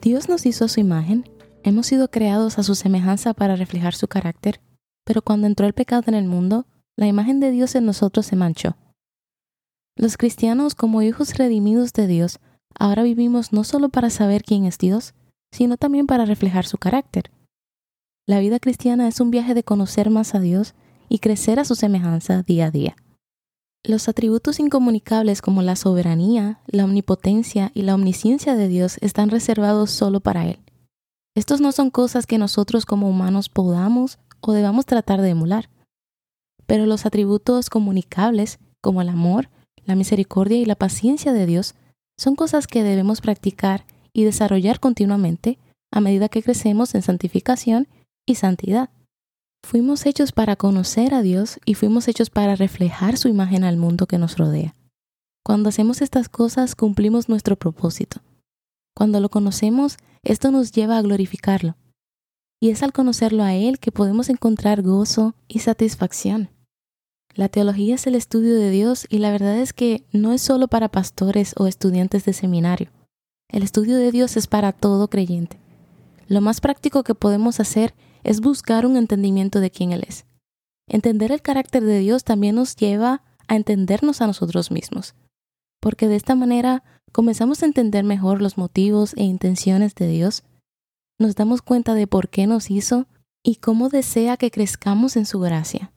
Dios nos hizo a su imagen, hemos sido creados a su semejanza para reflejar su carácter, pero cuando entró el pecado en el mundo, la imagen de Dios en nosotros se manchó. Los cristianos, como hijos redimidos de Dios, ahora vivimos no solo para saber quién es Dios, sino también para reflejar su carácter. La vida cristiana es un viaje de conocer más a Dios y crecer a su semejanza día a día. Los atributos incomunicables como la soberanía, la omnipotencia y la omnisciencia de Dios están reservados solo para Él. Estos no son cosas que nosotros como humanos podamos o debamos tratar de emular. Pero los atributos comunicables, como el amor, la misericordia y la paciencia de Dios, son cosas que debemos practicar y desarrollar continuamente a medida que crecemos en santificación y santidad. Fuimos hechos para conocer a Dios y fuimos hechos para reflejar su imagen al mundo que nos rodea. Cuando hacemos estas cosas cumplimos nuestro propósito. Cuando lo conocemos, esto nos lleva a glorificarlo. Y es al conocerlo a Él que podemos encontrar gozo y satisfacción. La teología es el estudio de Dios y la verdad es que no es solo para pastores o estudiantes de seminario. El estudio de Dios es para todo creyente. Lo más práctico que podemos hacer es buscar un entendimiento de quién Él es. Entender el carácter de Dios también nos lleva a entendernos a nosotros mismos, porque de esta manera comenzamos a entender mejor los motivos e intenciones de Dios, nos damos cuenta de por qué nos hizo y cómo desea que crezcamos en su gracia.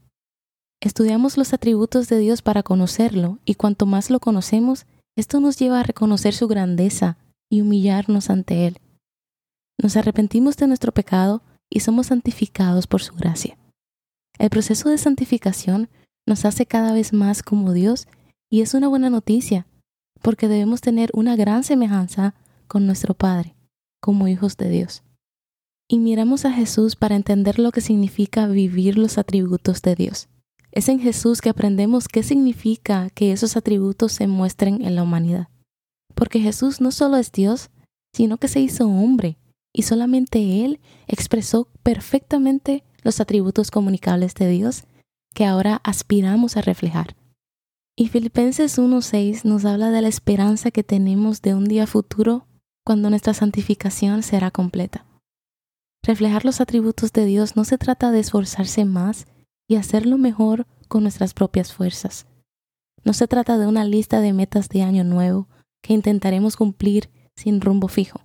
Estudiamos los atributos de Dios para conocerlo y cuanto más lo conocemos, esto nos lleva a reconocer su grandeza y humillarnos ante Él. Nos arrepentimos de nuestro pecado y somos santificados por su gracia. El proceso de santificación nos hace cada vez más como Dios y es una buena noticia, porque debemos tener una gran semejanza con nuestro Padre, como hijos de Dios. Y miramos a Jesús para entender lo que significa vivir los atributos de Dios. Es en Jesús que aprendemos qué significa que esos atributos se muestren en la humanidad. Porque Jesús no solo es Dios, sino que se hizo hombre y solamente Él expresó perfectamente los atributos comunicables de Dios que ahora aspiramos a reflejar. Y Filipenses 1.6 nos habla de la esperanza que tenemos de un día futuro cuando nuestra santificación será completa. Reflejar los atributos de Dios no se trata de esforzarse más y hacerlo mejor con nuestras propias fuerzas. No se trata de una lista de metas de año nuevo que intentaremos cumplir sin rumbo fijo.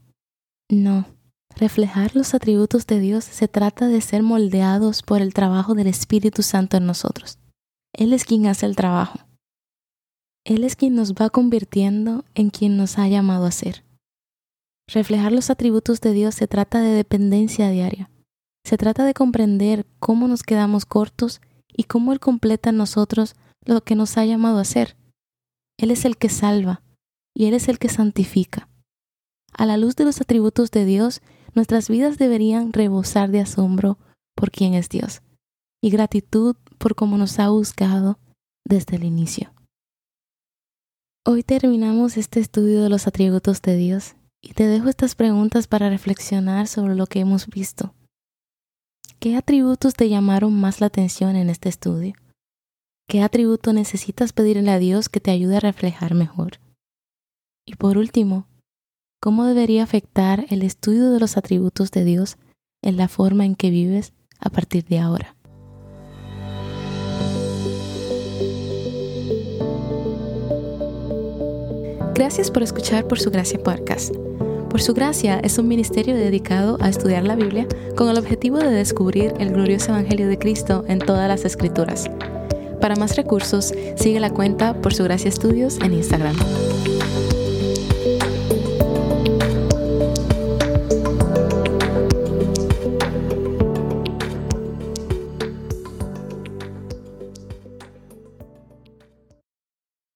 No, Reflejar los atributos de Dios se trata de ser moldeados por el trabajo del Espíritu Santo en nosotros. Él es quien hace el trabajo. Él es quien nos va convirtiendo en quien nos ha llamado a ser. Reflejar los atributos de Dios se trata de dependencia diaria. Se trata de comprender cómo nos quedamos cortos y cómo Él completa en nosotros lo que nos ha llamado a ser. Él es el que salva y Él es el que santifica. A la luz de los atributos de Dios, nuestras vidas deberían rebosar de asombro por quién es Dios y gratitud por cómo nos ha buscado desde el inicio. Hoy terminamos este estudio de los atributos de Dios y te dejo estas preguntas para reflexionar sobre lo que hemos visto. ¿Qué atributos te llamaron más la atención en este estudio? ¿Qué atributo necesitas pedirle a Dios que te ayude a reflejar mejor? Y por último, ¿Cómo debería afectar el estudio de los atributos de Dios en la forma en que vives a partir de ahora? Gracias por escuchar Por Su Gracia Podcast. Por Su Gracia es un ministerio dedicado a estudiar la Biblia con el objetivo de descubrir el glorioso Evangelio de Cristo en todas las Escrituras. Para más recursos, sigue la cuenta Por Su Gracia Estudios en Instagram.